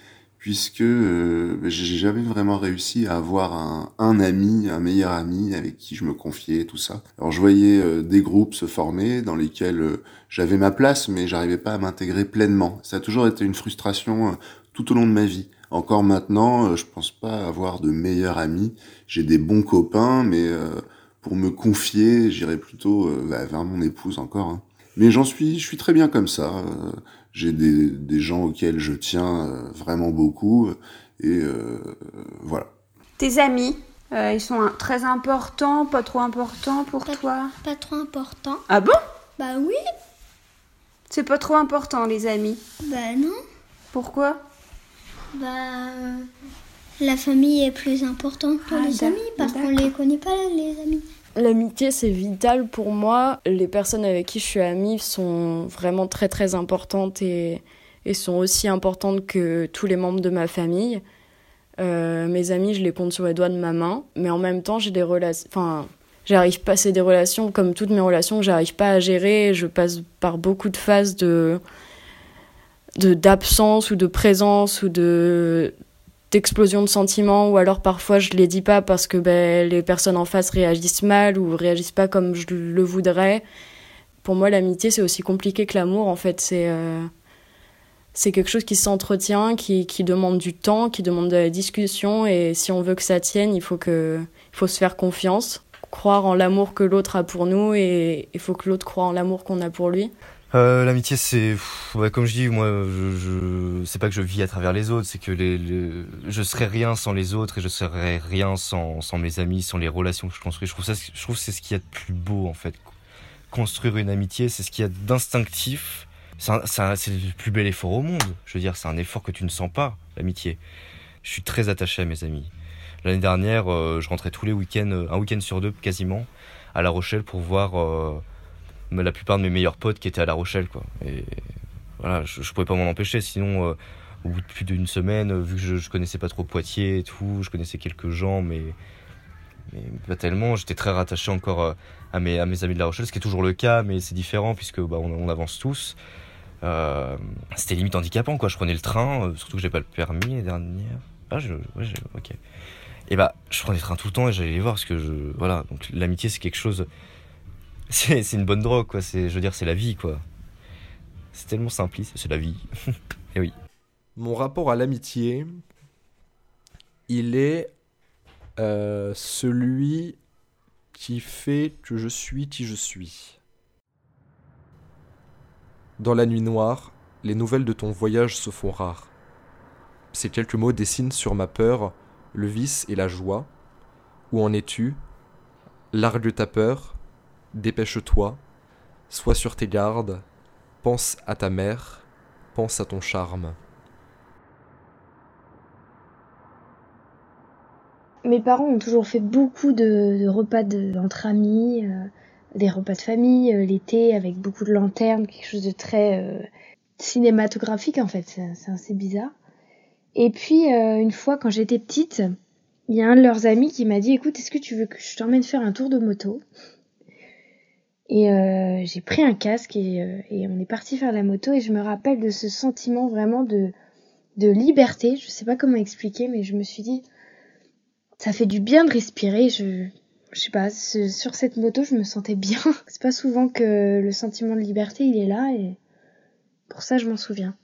puisque euh, j'ai jamais vraiment réussi à avoir un, un, ami, un meilleur ami avec qui je me confiais, tout ça. Alors je voyais euh, des groupes se former dans lesquels euh, j'avais ma place, mais j'arrivais pas à m'intégrer pleinement. Ça a toujours été une frustration euh, tout au long de ma vie. Encore maintenant, je pense pas avoir de meilleurs amis. J'ai des bons copains, mais pour me confier, j'irais plutôt bah, vers mon épouse encore. Hein. Mais j'en suis, je suis très bien comme ça j'ai des, des, gens auxquels je tiens euh, vraiment beaucoup et euh, voilà. Tes amis, euh, ils sont très importants, pas trop importants pour toi? Pas trop importants. Ah bon? Bah oui. C'est pas trop important les amis Bah non. Pourquoi? Bah la famille est plus importante que ah, les amis parce qu'on les connaît pas les amis. L'amitié, c'est vital pour moi. Les personnes avec qui je suis amie sont vraiment très très importantes et, et sont aussi importantes que tous les membres de ma famille. Euh, mes amis, je les compte sur les doigts de ma main, mais en même temps, j'ai des relations. Enfin, j'arrive pas, c'est des relations comme toutes mes relations que j'arrive pas à gérer. Je passe par beaucoup de phases de d'absence ou de présence ou de d'explosion de sentiments ou alors parfois je les dis pas parce que ben, les personnes en face réagissent mal ou réagissent pas comme je le voudrais. Pour moi, l'amitié, c'est aussi compliqué que l'amour. En fait, c'est euh, quelque chose qui s'entretient, qui, demande du temps, qui demande de la discussion. Et si on veut que ça tienne, il faut, que, il faut se faire confiance, croire en l'amour que l'autre a pour nous et il faut que l'autre croit en l'amour qu'on a pour lui. Euh, L'amitié, c'est, comme je dis, moi, je, je c'est pas que je vis à travers les autres, c'est que les, je serais rien sans les autres et je serais rien sans, sans mes amis, sans les relations que je construis. Je trouve ça, je trouve c'est ce qu'il y a de plus beau en fait. Construire une amitié, c'est ce qu'il y a d'instinctif c'est le plus bel effort au monde. Je veux dire, c'est un effort que tu ne sens pas, l'amitié. Je suis très attaché à mes amis. L'année dernière, euh, je rentrais tous les week-ends, euh, un week-end sur deux quasiment, à La Rochelle pour voir euh, la plupart de mes meilleurs potes qui étaient à La Rochelle. Quoi. Et voilà, je, ne pouvais pas m'en empêcher. Sinon, au bout de plus d'une semaine, vu que je, je connaissais pas trop Poitiers et tout, je connaissais quelques gens, mais, mais pas tellement. J'étais très rattaché encore à mes, à mes amis de La Rochelle, ce qui est toujours le cas, mais c'est différent puisque bah, on avance tous. Euh, c'était limite handicapant quoi. Je prenais le train, euh, surtout que j'ai pas le permis l'année dernière. Ah, je, ok. Et bah, je prenais le train tout le temps et j'allais les voir parce que je, voilà. Donc l'amitié c'est quelque chose, c'est, une bonne drogue quoi. Je veux dire, c'est la vie quoi. C'est tellement simpliste, c'est la vie. [laughs] et oui. Mon rapport à l'amitié, il est euh, celui qui fait que je suis qui je suis. Dans la nuit noire, les nouvelles de ton voyage se font rares. Ces quelques mots dessinent sur ma peur le vice et la joie. Où en es-tu? Largue ta peur, dépêche-toi, sois sur tes gardes, pense à ta mère, pense à ton charme. Mes parents ont toujours fait beaucoup de, repas entre amis. Euh, des repas de famille euh, l'été avec beaucoup de lanternes, quelque chose de très euh, cinématographique en fait, c'est assez bizarre. Et puis une fois quand j'étais petite, il y a un de leurs amis qui m'a dit écoute, est-ce que tu veux que je t'emmène faire un tour de moto? Et j'ai pris un casque et, et, on est parti faire la moto et je me rappelle de ce sentiment vraiment de, de liberté. Je sais pas comment expliquer, mais je me suis dit ça fait du bien de respirer. Je, je sais pas, sur cette moto, je me sentais bien. [laughs] C'est pas souvent que le sentiment de liberté, il est là et pour ça, je m'en souviens.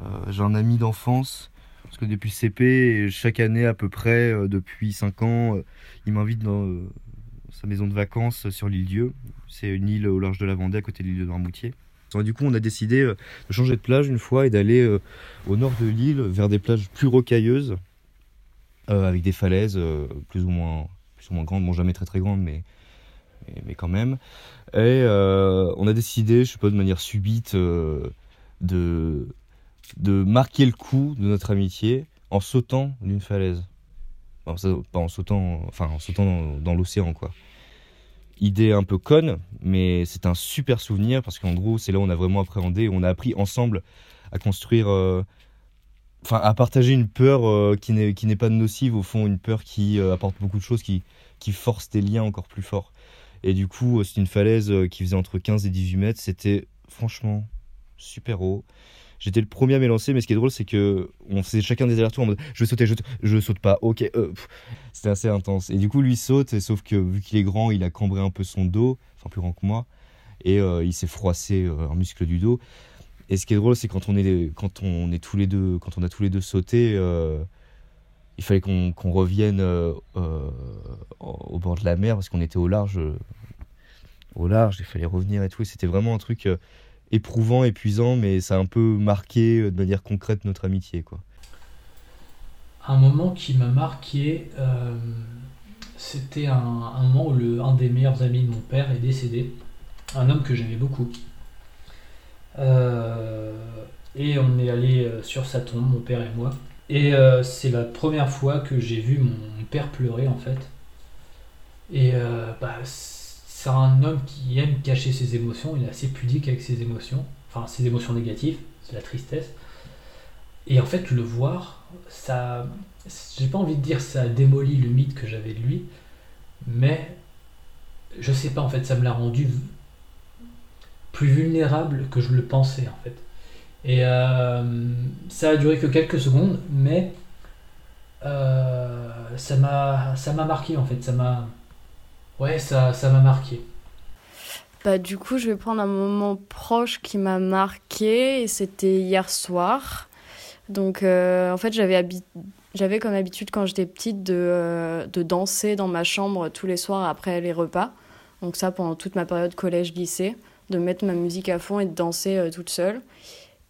Euh, j'ai un ami d'enfance, parce que depuis CP, chaque année à peu près, euh, depuis 5 ans, euh, il m'invite dans sa maison de vacances sur l'île Dieu. C'est une île au large de la Vendée, à côté de l'île de Noirmoutier. Du coup, on a décidé de changer de plage une fois et d'aller au nord de l'île, vers des plages plus rocailleuses, avec des falaises plus ou moins plus moins grandes, bon jamais très très grandes, mais, mais, quand même. Et euh, on a décidé, je sais pas, de manière subite, euh, de, de marquer le coup de notre amitié en sautant d'une falaise. pas en sautant, enfin en sautant dans l'océan, quoi. Idée un peu conne, mais c'est un super souvenir parce qu'en gros, c'est là où on a vraiment appréhendé, on a appris ensemble à construire euh, enfin à partager une peur euh, qui n'est pas nocive au fond une peur qui euh, apporte beaucoup de choses qui qui force des liens encore plus forts. Et du coup c'est une falaise qui faisait entre 15 et 18 mètres. C'était franchement super haut j'étais le premier à m'élancer mais ce qui est drôle c'est que on faisait chacun des allers-retours en mode je vais sauter je, je saute pas ok c'était assez intense et du coup lui saute sauf que vu qu'il est grand il a cambré un peu son dos enfin plus grand que moi et il s'est froissé un muscle du dos et ce qui est drôle, c'est quand on est quand on est tous les deux, quand on a tous les deux sauté, euh, il fallait qu'on revienne euh, euh, au bord de la mer parce qu'on était au large, au large. Il fallait revenir et tout. C'était vraiment un truc éprouvant, épuisant, mais ça a un peu marqué de manière concrète notre amitié, quoi. Un moment qui m'a marqué, c'était un, moment où le, un des meilleurs amis de mon père est décédé, un homme que j'aimais beaucoup. Euh, et on est allé euh, sur sa tombe, mon père et moi. Et euh, c'est la première fois que j'ai vu mon père pleurer en fait. Et bah, c'est un homme qui aime cacher ses émotions, il est assez pudique avec ses émotions, enfin ses émotions négatives, c'est la tristesse. Et en fait, le voir, ça. J'ai pas envie de dire ça a démoli le mythe que j'avais de lui, mais je sais pas, en fait, ça me l'a rendu plus vulnérable que je le pensais en fait. Et euh, ça a duré que quelques secondes, mais euh, ça m'a ça m'a marqué en fait. Ça m'a ouais ça ça m'a marqué. Bah, du coup, je vais prendre un moment proche qui m'a marqué c'était hier soir. Donc, euh, en fait, j'avais j'avais comme habitude quand j'étais petite de, euh, de danser dans ma chambre tous les soirs après les repas. Donc, ça pendant toute ma période collège-lycée, de mettre ma musique à fond et de danser euh, toute seule.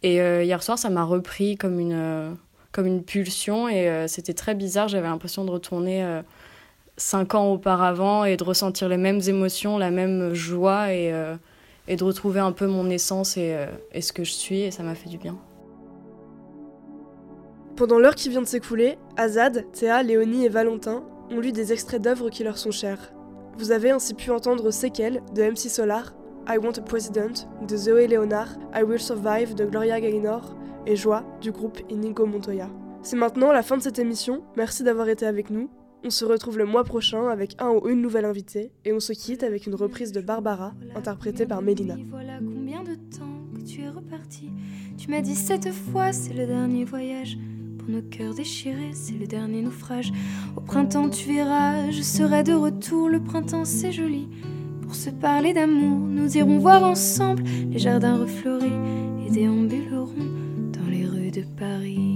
Et hier soir, ça m'a repris comme une, comme une pulsion et c'était très bizarre. J'avais l'impression de retourner cinq ans auparavant et de ressentir les mêmes émotions, la même joie et, et de retrouver un peu mon essence et, et ce que je suis et ça m'a fait du bien. Pendant l'heure qui vient de s'écouler, Azad, Théa, Léonie et Valentin ont lu des extraits d'œuvres qui leur sont chères. Vous avez ainsi pu entendre Séquelles de MC Solar, I Want a President de Zoé Leonard, I Will Survive de Gloria Gaynor et Joie du groupe Inigo Montoya. C'est maintenant la fin de cette émission, merci d'avoir été avec nous. On se retrouve le mois prochain avec un ou une nouvelle invitée et on se quitte avec une reprise de Barbara interprétée par Mélina. Voilà combien de temps que tu es reparti. Tu m'as dit cette fois c'est le dernier voyage nos cœurs déchirés, c'est le dernier naufrage. Au printemps, tu verras, je serai de retour. Le printemps, c'est joli. Pour se parler d'amour, nous irons voir ensemble les jardins refleuris et déambulerons dans les rues de Paris.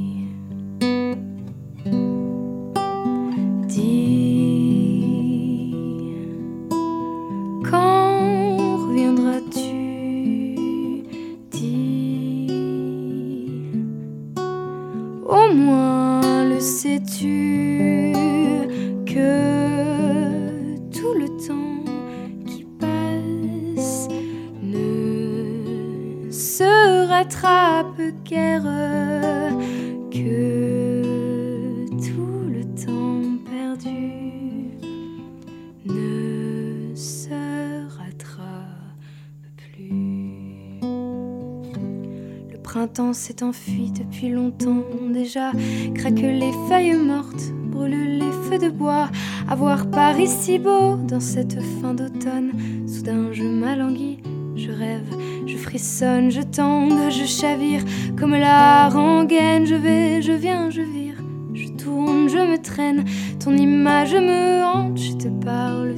Au moins le sais-tu que tout le temps qui passe ne se rattrape guère. S'est enfui depuis longtemps déjà. Craque les feuilles mortes, brûle les feux de bois. Avoir Paris si beau dans cette fin d'automne. Soudain je m'alanguis, je rêve, je frissonne, je tangue, je chavire comme la rengaine. Je vais, je viens, je vire, je tourne, je me traîne. Ton image me hante, je te parle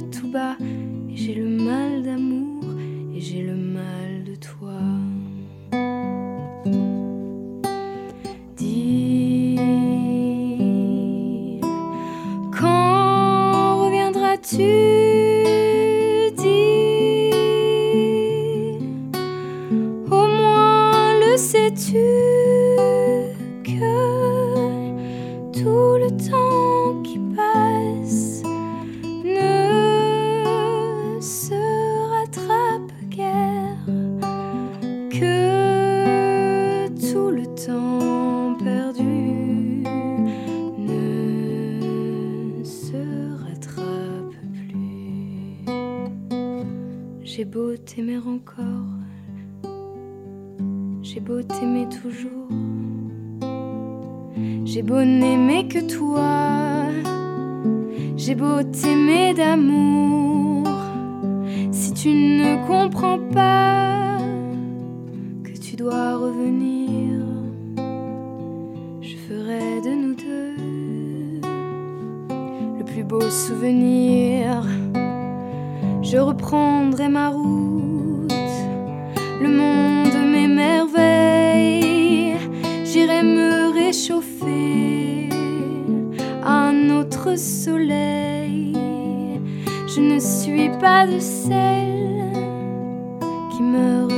j'ai beau n'aimer que toi, j'ai beau t'aimer d'amour. Si tu ne comprends pas que tu dois revenir, je ferai de nous deux le plus beau souvenir je reprendrai ma route. Le monde un autre soleil. Je ne suis pas de celle qui meurt